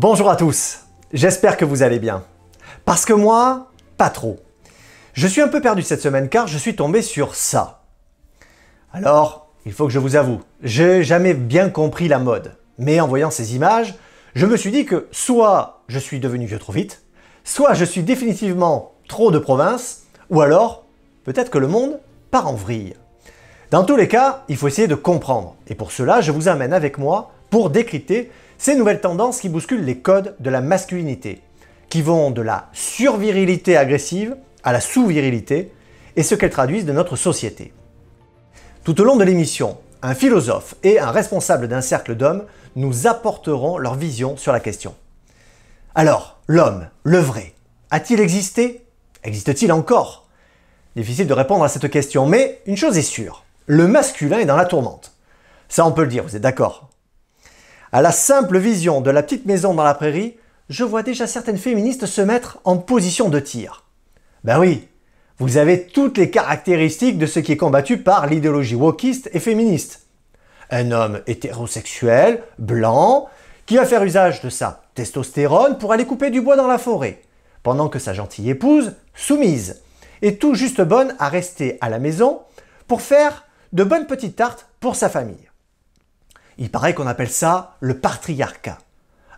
Bonjour à tous, j'espère que vous allez bien. Parce que moi, pas trop. Je suis un peu perdu cette semaine car je suis tombé sur ça. Alors, il faut que je vous avoue, j'ai jamais bien compris la mode. Mais en voyant ces images, je me suis dit que soit je suis devenu vieux trop vite, soit je suis définitivement trop de province, ou alors peut-être que le monde part en vrille. Dans tous les cas, il faut essayer de comprendre. Et pour cela, je vous amène avec moi pour décrypter ces nouvelles tendances qui bousculent les codes de la masculinité, qui vont de la survirilité agressive à la sous-virilité, et ce qu'elles traduisent de notre société. Tout au long de l'émission, un philosophe et un responsable d'un cercle d'hommes nous apporteront leur vision sur la question. Alors, l'homme, le vrai, a-t-il existé? Existe-t-il encore? Difficile de répondre à cette question, mais une chose est sûre, le masculin est dans la tourmente. Ça on peut le dire, vous êtes d'accord? À la simple vision de la petite maison dans la prairie, je vois déjà certaines féministes se mettre en position de tir. Ben oui, vous avez toutes les caractéristiques de ce qui est combattu par l'idéologie wokiste et féministe. Un homme hétérosexuel, blanc, qui va faire usage de sa testostérone pour aller couper du bois dans la forêt, pendant que sa gentille épouse, soumise, est tout juste bonne à rester à la maison pour faire de bonnes petites tartes pour sa famille. Il paraît qu'on appelle ça le patriarcat.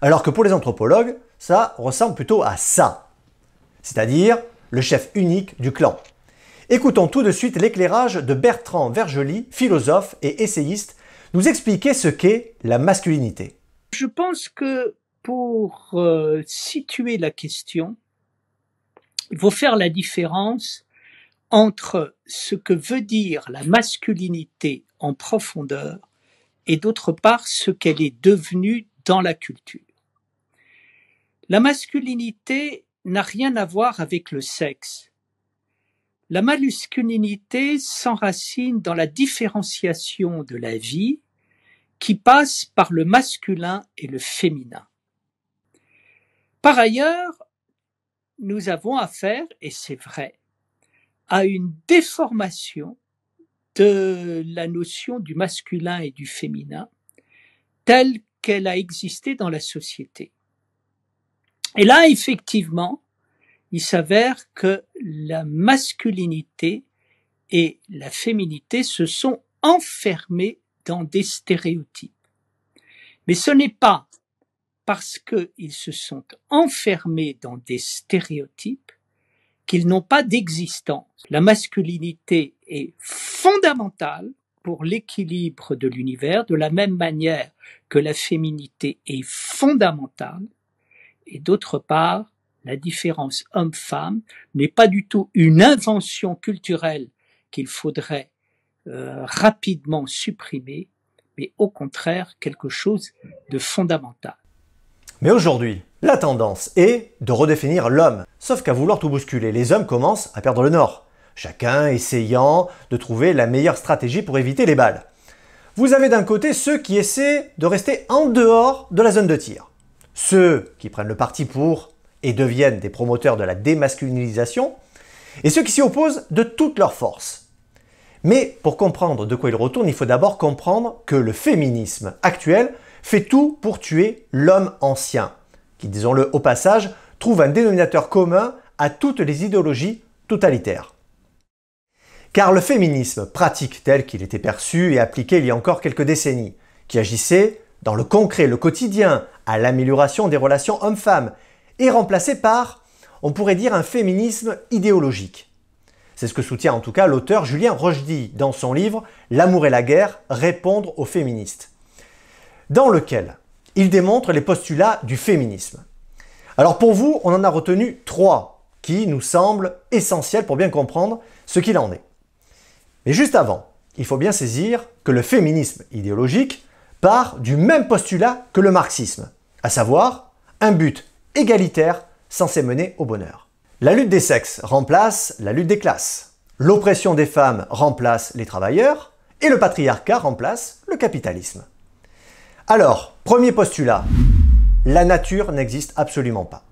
Alors que pour les anthropologues, ça ressemble plutôt à ça. C'est-à-dire le chef unique du clan. Écoutons tout de suite l'éclairage de Bertrand Vergely, philosophe et essayiste, nous expliquer ce qu'est la masculinité. Je pense que pour euh, situer la question, il faut faire la différence entre ce que veut dire la masculinité en profondeur et d'autre part ce qu'elle est devenue dans la culture. La masculinité n'a rien à voir avec le sexe. La masculinité s'enracine dans la différenciation de la vie qui passe par le masculin et le féminin. Par ailleurs, nous avons affaire, et c'est vrai, à une déformation de la notion du masculin et du féminin telle qu'elle a existé dans la société. Et là, effectivement, il s'avère que la masculinité et la féminité se sont enfermés dans des stéréotypes. Mais ce n'est pas parce qu'ils se sont enfermés dans des stéréotypes qu'ils n'ont pas d'existence. La masculinité est fondamentale pour l'équilibre de l'univers, de la même manière que la féminité est fondamentale. Et d'autre part, la différence homme-femme n'est pas du tout une invention culturelle qu'il faudrait euh, rapidement supprimer, mais au contraire quelque chose de fondamental. Mais aujourd'hui, la tendance est de redéfinir l'homme. Sauf qu'à vouloir tout bousculer, les hommes commencent à perdre le nord. Chacun essayant de trouver la meilleure stratégie pour éviter les balles. Vous avez d'un côté ceux qui essaient de rester en dehors de la zone de tir. Ceux qui prennent le parti pour et deviennent des promoteurs de la démasculinisation. Et ceux qui s'y opposent de toute leur force. Mais pour comprendre de quoi il retourne, il faut d'abord comprendre que le féminisme actuel fait tout pour tuer l'homme ancien, qui, disons-le au passage, trouve un dénominateur commun à toutes les idéologies totalitaires. Car le féminisme pratique tel qu'il était perçu et appliqué il y a encore quelques décennies, qui agissait dans le concret, le quotidien, à l'amélioration des relations hommes-femmes, est remplacé par, on pourrait dire, un féminisme idéologique. C'est ce que soutient en tout cas l'auteur Julien Rochdy dans son livre L'amour et la guerre, répondre aux féministes dans lequel il démontre les postulats du féminisme. Alors pour vous, on en a retenu trois qui nous semblent essentiels pour bien comprendre ce qu'il en est. Mais juste avant, il faut bien saisir que le féminisme idéologique part du même postulat que le marxisme, à savoir un but égalitaire censé mener au bonheur. La lutte des sexes remplace la lutte des classes. L'oppression des femmes remplace les travailleurs et le patriarcat remplace le capitalisme. Alors, premier postulat, la nature n'existe absolument pas.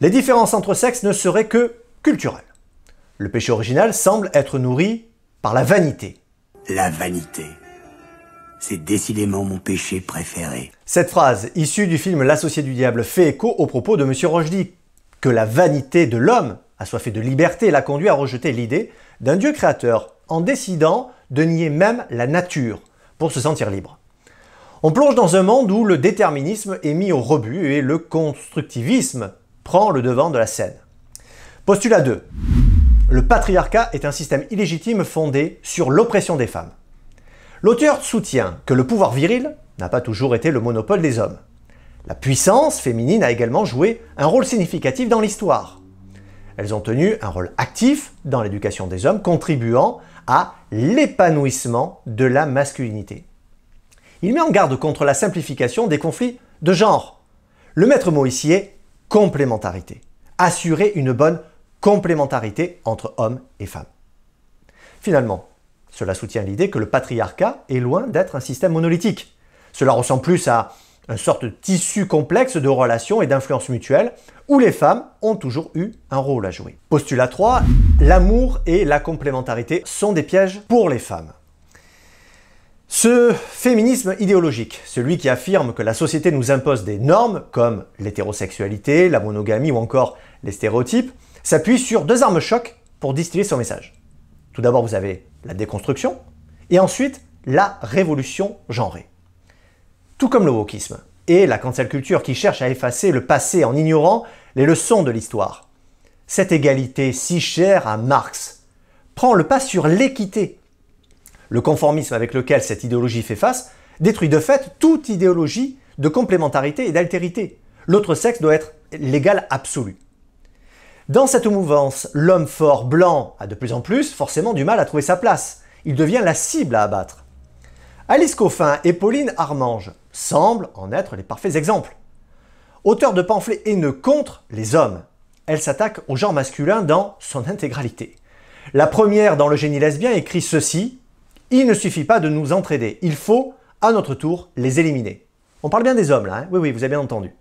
Les différences entre sexes ne seraient que culturelles. Le péché original semble être nourri par la vanité. La vanité. C'est décidément mon péché préféré. Cette phrase, issue du film L'associé du diable, fait écho au propos de M. Rochdy, que la vanité de l'homme, assoiffé de liberté, l'a conduit à rejeter l'idée d'un Dieu créateur, en décidant de nier même la nature pour se sentir libre. On plonge dans un monde où le déterminisme est mis au rebut et le constructivisme prend le devant de la scène. Postulat 2. Le patriarcat est un système illégitime fondé sur l'oppression des femmes. L'auteur soutient que le pouvoir viril n'a pas toujours été le monopole des hommes. La puissance féminine a également joué un rôle significatif dans l'histoire. Elles ont tenu un rôle actif dans l'éducation des hommes, contribuant à l'épanouissement de la masculinité. Il met en garde contre la simplification des conflits de genre. Le maître mot ici est complémentarité. Assurer une bonne complémentarité entre hommes et femmes. Finalement, cela soutient l'idée que le patriarcat est loin d'être un système monolithique. Cela ressemble plus à une sorte de tissu complexe de relations et d'influences mutuelles où les femmes ont toujours eu un rôle à jouer. Postulat 3, l'amour et la complémentarité sont des pièges pour les femmes. Ce féminisme idéologique, celui qui affirme que la société nous impose des normes comme l'hétérosexualité, la monogamie ou encore les stéréotypes, s'appuie sur deux armes choc pour distiller son message. Tout d'abord, vous avez la déconstruction et ensuite la révolution genrée. Tout comme le wokisme et la cancel culture qui cherche à effacer le passé en ignorant les leçons de l'histoire. Cette égalité si chère à Marx prend le pas sur l'équité le conformisme avec lequel cette idéologie fait face détruit de fait toute idéologie de complémentarité et d'altérité. L'autre sexe doit être l'égal absolu. Dans cette mouvance, l'homme fort blanc a de plus en plus forcément du mal à trouver sa place. Il devient la cible à abattre. Alice Coffin et Pauline Armange semblent en être les parfaits exemples. Auteurs de pamphlets haineux contre les hommes, elles s'attaquent au genre masculin dans son intégralité. La première, dans le génie lesbien, écrit ceci il ne suffit pas de nous entraider, il faut, à notre tour, les éliminer. On parle bien des hommes là, hein? Oui oui, vous avez bien entendu.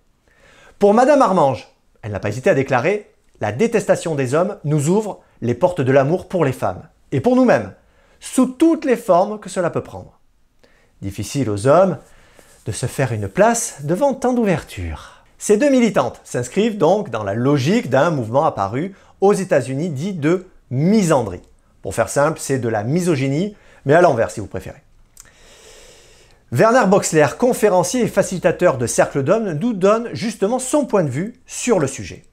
Pour Madame Armange, elle n'a pas hésité à déclarer La détestation des hommes nous ouvre les portes de l'amour pour les femmes, et pour nous-mêmes, sous toutes les formes que cela peut prendre. Difficile aux hommes de se faire une place devant tant d'ouverture. Ces deux militantes s'inscrivent donc dans la logique d'un mouvement apparu aux États-Unis dit de misandrie. Pour faire simple, c'est de la misogynie mais à l'envers si vous préférez. Werner Boxler, conférencier et facilitateur de Cercle d'Hommes, nous donne justement son point de vue sur le sujet.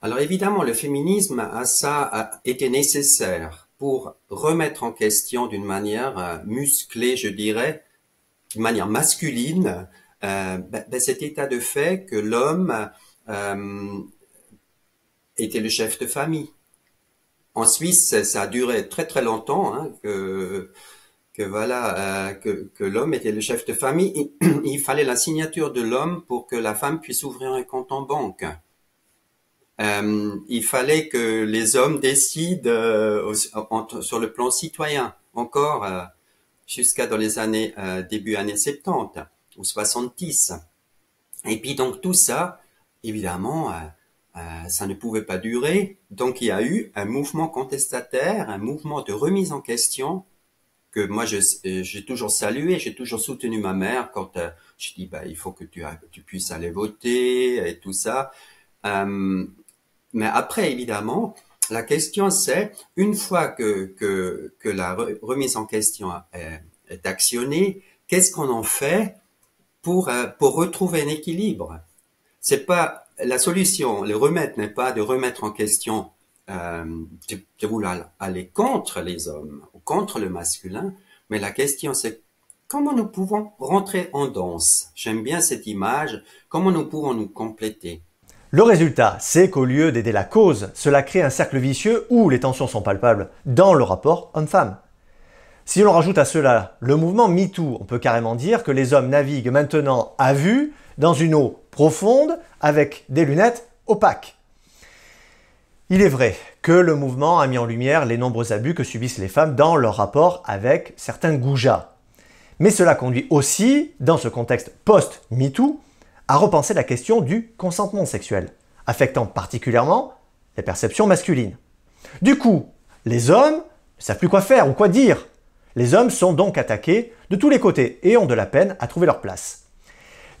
Alors évidemment, le féminisme a ça a été nécessaire pour remettre en question d'une manière euh, musclée, je dirais, d'une manière masculine, euh, ben, ben, cet état de fait que l'homme euh, était le chef de famille, en Suisse, ça a duré très très longtemps hein, que voilà que l'homme était le chef de famille. Il, fallait la signature de l'homme pour que la femme puisse ouvrir un compte en banque. Euh, il fallait que les hommes décident euh, sur le plan citoyen encore euh, jusqu'à dans les années début années 70 ou 70. Et puis donc tout ça, évidemment, euh, ça ne pouvait pas durer. Donc il y a eu un mouvement contestataire, un mouvement de remise en question que moi euh, j'ai toujours salué, j'ai toujours soutenu ma mère quand euh, je dis bah il faut que tu puisses aller voter et tout ça. Mais après évidemment la question c'est une fois que que, la remise en question est, actionnée, qu'est-ce qu'on en fait pour pour retrouver un équilibre? C'est pas la solution, le remède n'est pas de remettre en question, euh, de, de, vouloir aller contre les hommes ou contre le masculin, mais la question c'est comment nous pouvons rentrer en danse? J'aime bien cette image, comment nous pouvons nous compléter? Le résultat, c'est qu'au lieu d'aider la cause, cela crée un cercle vicieux où les tensions sont palpables dans le rapport homme-femme. Si l'on rajoute à cela le mouvement MeToo, on peut carrément dire que les hommes naviguent maintenant à vue dans une eau profonde avec des lunettes opaques. Il est vrai que le mouvement a mis en lumière les nombreux abus que subissent les femmes dans leur rapport avec certains goujats. Mais cela conduit aussi, dans ce contexte post-MeToo, à repenser la question du consentement sexuel, affectant particulièrement les perceptions masculines. Du coup, les hommes ne savent plus quoi faire ou quoi dire. Les hommes sont donc attaqués de tous les côtés et ont de la peine à trouver leur place.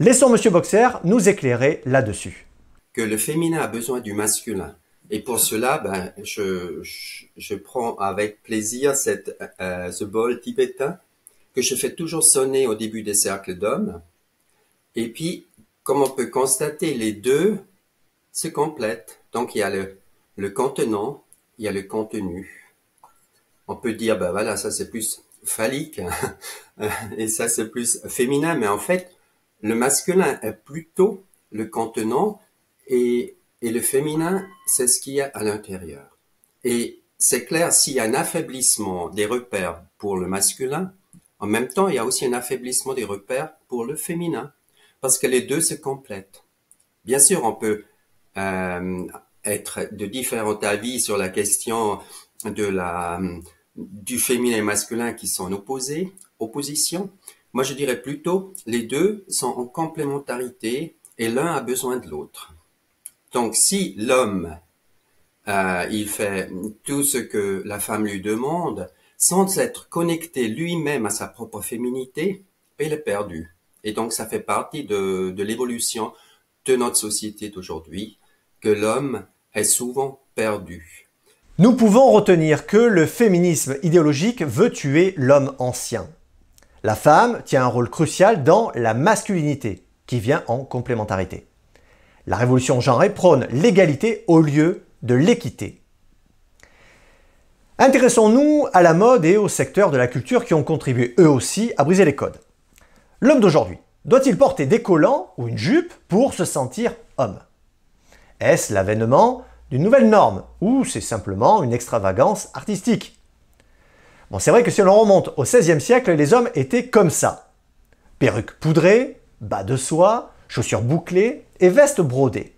Laissons Monsieur Boxer nous éclairer là-dessus. Que le féminin a besoin du masculin. Et pour cela, ben, je, je, prends avec plaisir cette, euh, ce bol tibétain que je fais toujours sonner au début des cercles d'hommes. Et puis, comme on peut constater, les deux se complètent. Donc, il y a le, contenant, il y a le contenu. On peut dire, ben voilà, ça c'est plus phallique et ça c'est plus féminin, mais en fait, le masculin est plutôt le contenant et, et le féminin, c'est ce qu'il y a à l'intérieur. Et c'est clair, s'il y a un affaiblissement des repères pour le masculin, en même temps, il y a aussi un affaiblissement des repères pour le féminin, parce que les deux se complètent. Bien sûr, on peut euh, être de différents avis sur la question de la du féminin et masculin qui sont opposés, opposition. Moi, je dirais plutôt les deux sont en complémentarité et l'un a besoin de l'autre. Donc, si l'homme euh, il fait tout ce que la femme lui demande sans être connecté lui-même à sa propre féminité, il est perdu. Et donc, ça fait partie de, l'évolution de notre société d'aujourd'hui, que l'homme est souvent perdu. Nous pouvons retenir que le féminisme idéologique veut tuer l'homme ancien. La femme tient un rôle crucial dans la masculinité, qui vient en complémentarité. La révolution genrée prône l'égalité au lieu de l'équité. Intéressons-nous à la mode et au secteur de la culture qui ont contribué eux aussi à briser les codes. L'homme d'aujourd'hui doit-il porter des collants ou une jupe pour se sentir homme? Est-ce l'avènement d'une nouvelle norme ou c'est simplement une extravagance artistique? Bon, c'est vrai que si l'on remonte au XVIe siècle, les hommes étaient comme ça. Perruques poudrées, bas de soie, chaussures bouclées et vestes brodées.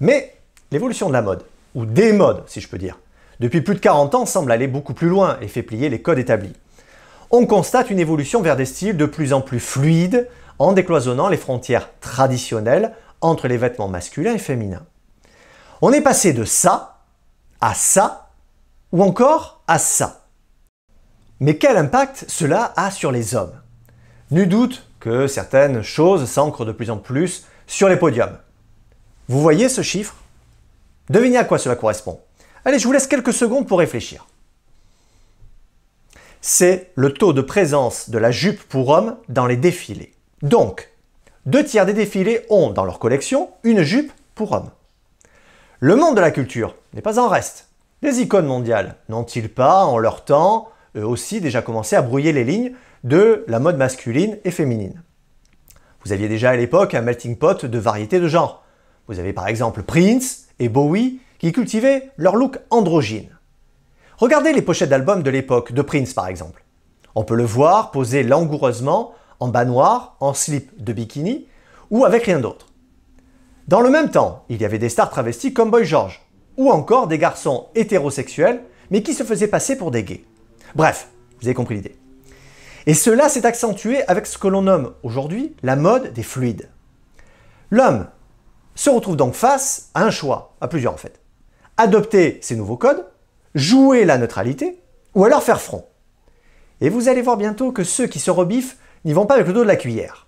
Mais l'évolution de la mode, ou des modes si je peux dire, depuis plus de 40 ans semble aller beaucoup plus loin et fait plier les codes établis. On constate une évolution vers des styles de plus en plus fluides en décloisonnant les frontières traditionnelles entre les vêtements masculins et féminins. On est passé de ça à ça ou encore à ça. Mais quel impact cela a sur les hommes? Nul doute que certaines choses s'ancrent de plus en plus sur les podiums. Vous voyez ce chiffre? Devinez à quoi cela correspond. Allez, je vous laisse quelques secondes pour réfléchir. C'est le taux de présence de la jupe pour hommes dans les défilés. Donc, deux tiers des défilés ont dans leur collection une jupe pour hommes. Le monde de la culture n'est pas en reste. Les icônes mondiales n'ont-ils pas, en leur temps, eux aussi déjà commencé à brouiller les lignes de la mode masculine et féminine? Vous aviez déjà à l'époque un melting pot de variétés de genres. Vous avez par exemple Prince et Bowie qui cultivaient leur look androgyne. Regardez les pochettes d'albums de l'époque de Prince par exemple. On peut le voir posé langoureusement en bas noir, en slip de bikini ou avec rien d'autre. Dans le même temps, il y avait des stars travestis comme Boy George, ou encore des garçons hétérosexuels, mais qui se faisaient passer pour des gays. Bref, vous avez compris l'idée. Et cela s'est accentué avec ce que l'on nomme aujourd'hui la mode des fluides. L'homme se retrouve donc face à un choix, à plusieurs en fait. Adopter ces nouveaux codes, jouer la neutralité, ou alors faire front. Et vous allez voir bientôt que ceux qui se rebiffent n'y vont pas avec le dos de la cuillère.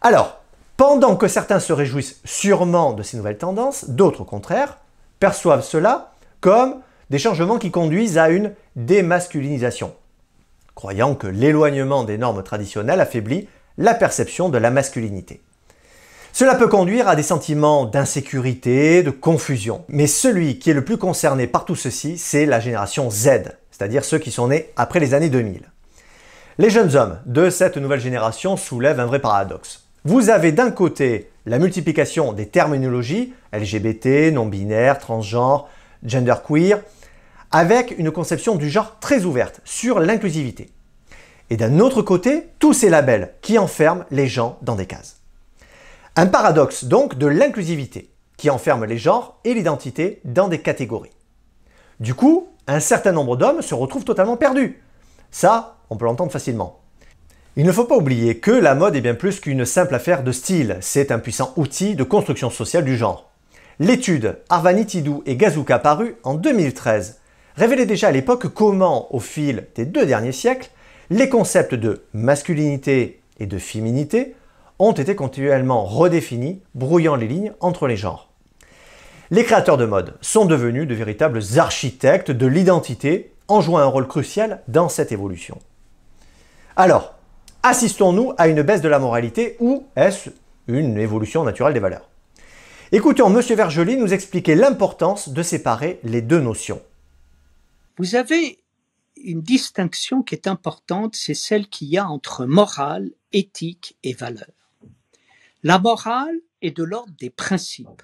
Alors, pendant que certains se réjouissent sûrement de ces nouvelles tendances, d'autres au contraire perçoivent cela comme des changements qui conduisent à une démasculinisation, croyant que l'éloignement des normes traditionnelles affaiblit la perception de la masculinité. Cela peut conduire à des sentiments d'insécurité, de confusion. Mais celui qui est le plus concerné par tout ceci, c'est la génération Z, c'est-à-dire ceux qui sont nés après les années 2000. Les jeunes hommes de cette nouvelle génération soulèvent un vrai paradoxe. Vous avez d'un côté la multiplication des terminologies LGBT, non-binaire, transgenre, genderqueer, avec une conception du genre très ouverte sur l'inclusivité. Et d'un autre côté, tous ces labels qui enferment les gens dans des cases. Un paradoxe donc de l'inclusivité, qui enferme les genres et l'identité dans des catégories. Du coup, un certain nombre d'hommes se retrouvent totalement perdus. Ça, on peut l'entendre facilement. Il ne faut pas oublier que la mode est bien plus qu'une simple affaire de style, c'est un puissant outil de construction sociale du genre. L'étude Arvanitidou et Gazuka parue en 2013 révélait déjà à l'époque comment, au fil des deux derniers siècles, les concepts de masculinité et de féminité ont été continuellement redéfinis, brouillant les lignes entre les genres. Les créateurs de mode sont devenus de véritables architectes de l'identité en jouant un rôle crucial dans cette évolution. Alors, assistons-nous à une baisse de la moralité ou est-ce une évolution naturelle des valeurs? Écoutons M. Vergely nous expliquer l'importance de séparer les deux notions. Vous avez une distinction qui est importante, c'est celle qu'il y a entre morale, éthique et valeur. La morale est de l'ordre des principes,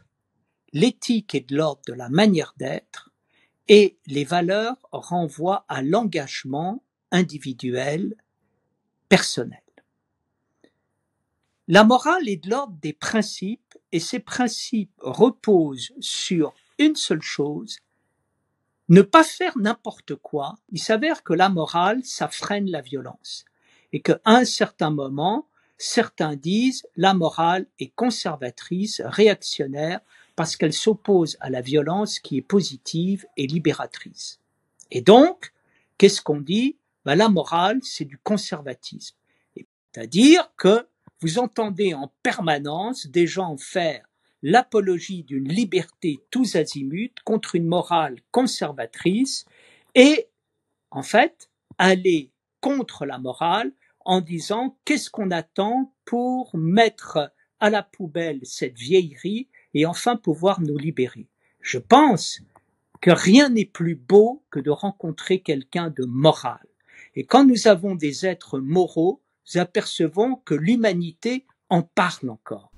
l'éthique est de l'ordre de la manière d'être, et les valeurs renvoient à l'engagement individuel, personnel. La morale est de l'ordre des principes et ces principes reposent sur une seule chose, ne pas faire n'importe quoi. Il s'avère que la morale, ça freine la violence et qu'à un certain moment, certains disent la morale est conservatrice, réactionnaire, parce qu'elle s'oppose à la violence qui est positive et libératrice. Et donc, qu'est-ce qu'on dit? Ben, La morale, c'est du conservatisme. C'est-à-dire que vous entendez en permanence des gens faire l'apologie d'une liberté tous azimuts contre une morale conservatrice et, en fait, aller contre la morale en disant qu'est-ce qu'on attend pour mettre à la poubelle cette vieillerie et enfin pouvoir nous libérer? Je pense que rien n'est plus beau que de rencontrer quelqu'un de moral. Et quand nous avons des êtres moraux, nous apercevons que l'humanité en parle encore.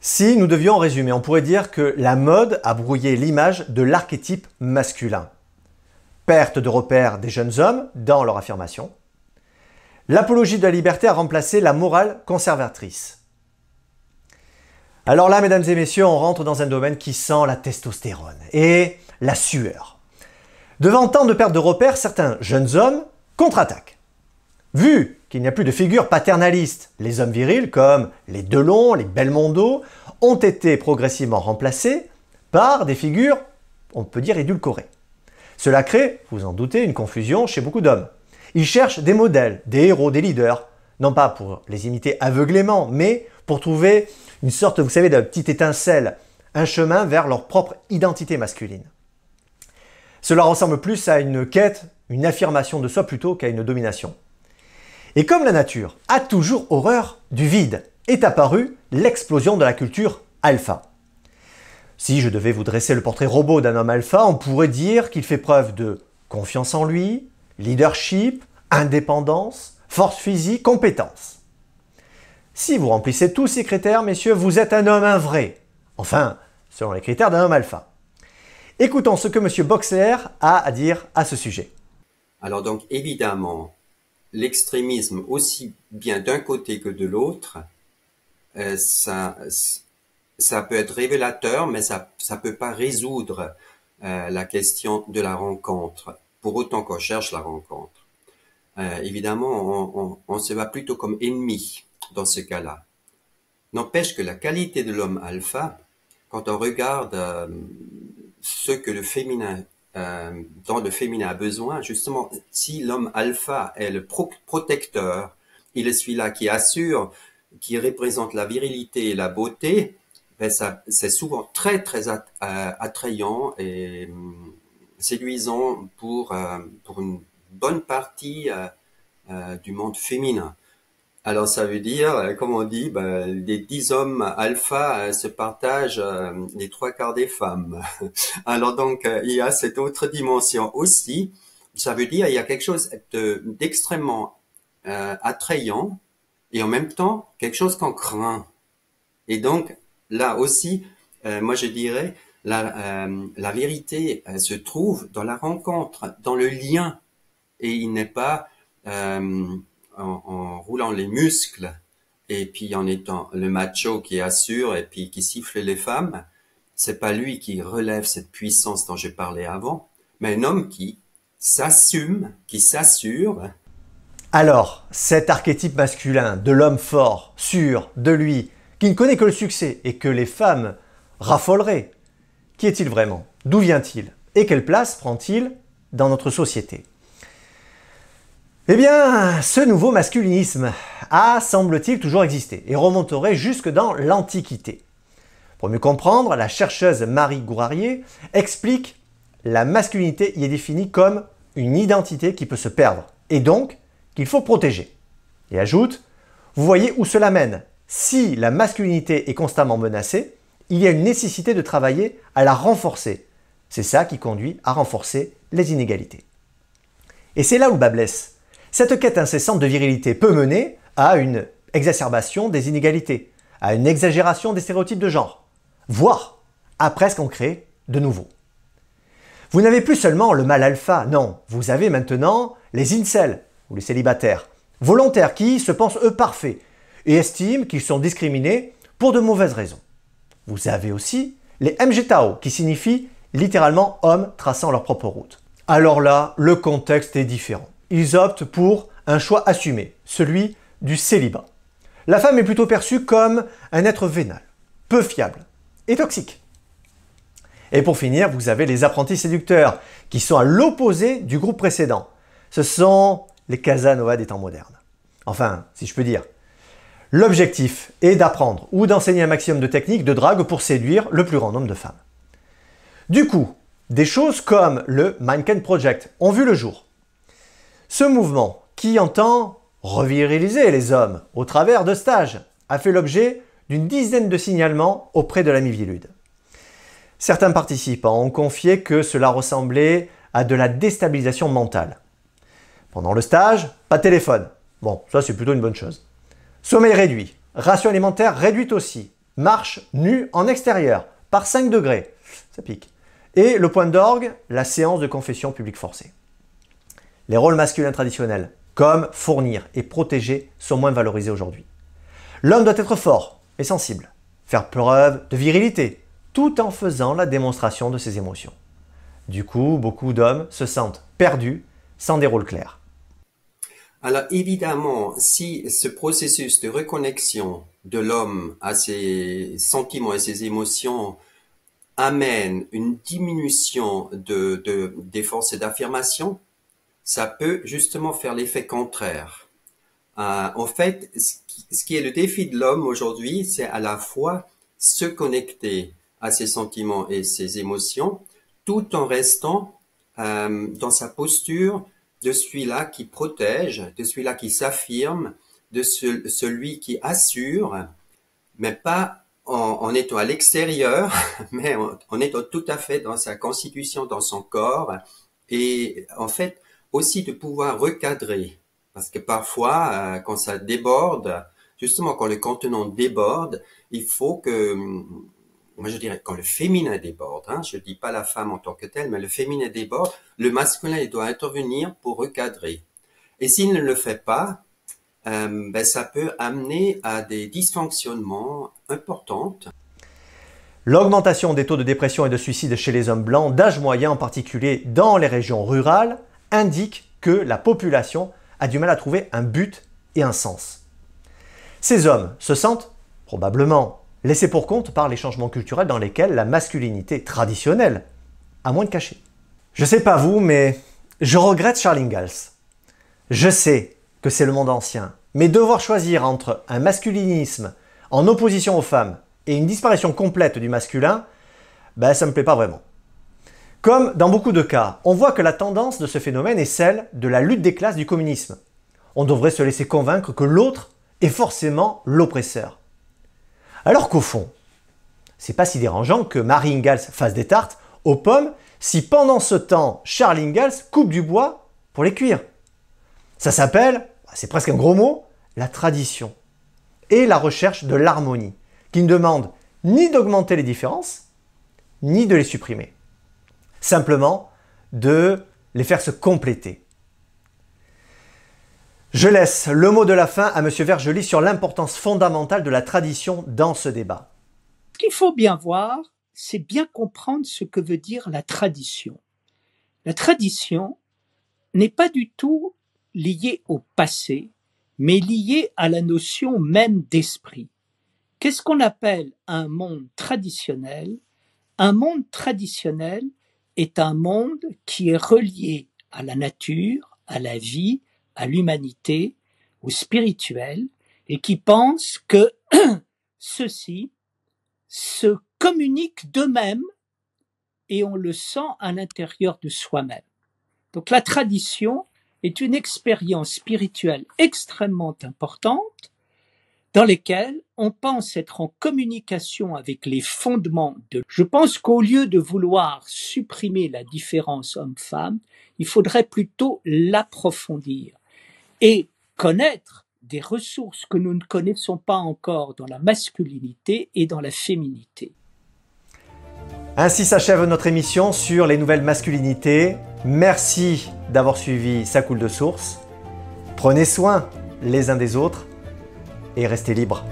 Si nous devions résumer, on pourrait dire que la mode a brouillé l'image de l'archétype masculin. Perte de repères des jeunes hommes dans leur affirmation. L'apologie de la liberté a remplacé la morale conservatrice. Alors là, mesdames et messieurs, on rentre dans un domaine qui sent la testostérone et la sueur. Devant tant de pertes de repères, certains jeunes hommes contre-attaquent. Vu qu'il n'y a plus de figures paternalistes. Les hommes virils, comme les Delon, les Belmondo, ont été progressivement remplacés par des figures, on peut dire, édulcorées. Cela crée, vous en doutez, une confusion chez beaucoup d'hommes. Ils cherchent des modèles, des héros, des leaders, non pas pour les imiter aveuglément, mais pour trouver une sorte, vous savez, de petite étincelle, un chemin vers leur propre identité masculine. Cela ressemble plus à une quête, une affirmation de soi plutôt qu'à une domination. Et comme la nature a toujours horreur du vide, est apparue l'explosion de la culture alpha. Si je devais vous dresser le portrait robot d'un homme alpha, on pourrait dire qu'il fait preuve de confiance en lui, leadership, indépendance, force physique, compétence. Si vous remplissez tous ces critères, messieurs, vous êtes un homme un vrai. Enfin, selon les critères d'un homme alpha. Écoutons ce que M. Boxler a à dire à ce sujet. Alors donc évidemment, l'extrémisme aussi bien d'un côté que de l'autre, euh, ça, ça peut être révélateur, mais ça ça peut pas résoudre euh, la question de la rencontre, pour autant qu'on cherche la rencontre. Euh, évidemment, on, se va plutôt comme ennemi dans ce cas-là. N'empêche que la qualité de l'homme alpha, quand on regarde ce que le féminin euh, le féminin a besoin, justement, si l'homme alpha est le protecteur, il est celui-là qui assure, qui représente la virilité et la beauté, ben c'est souvent très très euh, attrayant et séduisant pour, euh, pour une bonne partie du monde féminin. Alors ça veut dire, euh, comme on dit, ben, les dix hommes alpha euh, se partagent euh, les trois quarts des femmes. Alors donc il y a cette autre dimension aussi. Ça veut dire il y a quelque chose d'extrêmement attrayant et en même temps quelque chose qu'on craint. Et donc là aussi, moi je dirais, la vérité se trouve dans la rencontre, dans le lien, et il n'est pas en, roulant les muscles et puis en étant le macho qui assure et puis qui siffle les femmes, c'est pas lui qui relève cette puissance dont j'ai parlé avant, mais un homme qui s'assume, qui s'assure. Alors, cet archétype masculin de l'homme fort, sûr de lui, qui ne connaît que le succès et que les femmes raffoleraient, qui est-il vraiment? D'où vient-il? Et quelle place prend-il dans notre société? Eh bien, ce nouveau masculinisme a, semble-t-il, toujours existé et remonterait jusque dans l'Antiquité. Pour mieux comprendre, la chercheuse Marie Gourarier explique la masculinité y est définie comme une identité qui peut se perdre et donc qu'il faut protéger. Et ajoute, vous voyez où cela mène. Si la masculinité est constamment menacée, il y a une nécessité de travailler à la renforcer. C'est ça qui conduit à renforcer les inégalités. Et c'est là où le bas blesse. Cette quête incessante de virilité peut mener à une exacerbation des inégalités, à une exagération des stéréotypes de genre, voire à presque en créer de nouveaux. Vous n'avez plus seulement le mal alpha, non, vous avez maintenant les incels, ou les célibataires, volontaires qui se pensent eux parfaits et estiment qu'ils sont discriminés pour de mauvaises raisons. Vous avez aussi les MGTAO, qui signifient littéralement hommes traçant leur propre route. Alors là, le contexte est différent. Ils optent pour un choix assumé, celui du célibat. La femme est plutôt perçue comme un être vénal, peu fiable et toxique. Et pour finir, vous avez les apprentis séducteurs, qui sont à l'opposé du groupe précédent. Ce sont les Casanova des temps modernes. Enfin, si je peux dire. L'objectif est d'apprendre ou d'enseigner un maximum de techniques de drague pour séduire le plus grand nombre de femmes. Du coup, des choses comme le Mannequin Project ont vu le jour. Ce mouvement, qui entend reviriliser les hommes au travers de stages, a fait l'objet d'une dizaine de signalements auprès de la Mivilude. Certains participants ont confié que cela ressemblait à de la déstabilisation mentale. Pendant le stage, pas de téléphone. Bon, ça c'est plutôt une bonne chose. Sommeil réduit, ration alimentaire réduite aussi, marche nue en extérieur, par 5 degrés, ça pique. Et le point d'orgue, la séance de confession publique forcée. Les rôles masculins traditionnels, comme fournir et protéger, sont moins valorisés aujourd'hui. L'homme doit être fort et sensible, faire preuve de virilité, tout en faisant la démonstration de ses émotions. Du coup, beaucoup d'hommes se sentent perdus sans des rôles clairs. Alors évidemment, si ce processus de reconnexion de l'homme à ses sentiments et ses émotions amène une diminution de, des forces d'affirmation, ça peut justement faire l'effet contraire. Euh, en fait, ce qui est le défi de l'homme aujourd'hui, c'est à la fois se connecter à ses sentiments et ses émotions, tout en restant euh, dans sa posture de celui-là qui protège, de celui-là qui s'affirme, de celui qui assure, mais pas en, étant à l'extérieur, mais en, étant tout à fait dans sa constitution, dans son corps, et en fait aussi de pouvoir recadrer, parce que parfois, euh, quand ça déborde, justement quand le contenant déborde, il faut que moi je dirais quand le féminin déborde, hein, je dis pas la femme en tant que telle, mais le féminin déborde, le masculin il doit intervenir pour recadrer. Et s'il ne le fait pas, euh, ben, ça peut amener à des dysfonctionnements importants. L'augmentation des taux de dépression et de suicide chez les hommes blancs, d'âge moyen en particulier dans les régions rurales, indique que la population a du mal à trouver un but et un sens. Ces hommes se sentent probablement laissé pour compte par les changements culturels dans lesquels la masculinité traditionnelle a moins de cachet. Je sais pas vous, mais je regrette Charles Ingalls. Je sais que c'est le monde ancien, mais devoir choisir entre un masculinisme en opposition aux femmes et une disparition complète du masculin, ben ça me plaît pas vraiment. Comme dans beaucoup de cas, on voit que la tendance de ce phénomène est celle de la lutte des classes du communisme. On devrait se laisser convaincre que l'autre est forcément l'oppresseur. Alors qu'au fond, c'est pas si dérangeant que Marie Ingalls fasse des tartes aux pommes si pendant ce temps Charles Ingalls coupe du bois pour les cuire. Ça s'appelle, c'est presque un gros mot, la tradition et la recherche de l'harmonie, qui ne demande ni d'augmenter les différences, ni de les supprimer. Simplement de les faire se compléter. Je laisse le mot de la fin à M. Vergely sur l'importance fondamentale de la tradition dans ce débat. Ce qu'il faut bien voir, c'est bien comprendre ce que veut dire la tradition. La tradition n'est pas du tout liée au passé, mais liée à la notion même d'esprit. Qu'est-ce qu'on appelle un monde traditionnel? Un monde traditionnel est un monde qui est relié à la nature, à la vie, à l'humanité, au spirituel, et qui pense que ceux-ci se communiquent d'eux-mêmes et on le sent à l'intérieur de soi-même. Donc la tradition est une expérience spirituelle extrêmement importante dans lesquelles on pense être en communication avec les fondements de... Je pense qu'au lieu de vouloir supprimer la différence homme-femme, il faudrait plutôt l'approfondir et connaître des ressources que nous ne connaissons pas encore dans la masculinité et dans la féminité. Ainsi s'achève notre émission sur les nouvelles masculinités. Merci d'avoir suivi Ça coule de source. Prenez soin les uns des autres et restez libres.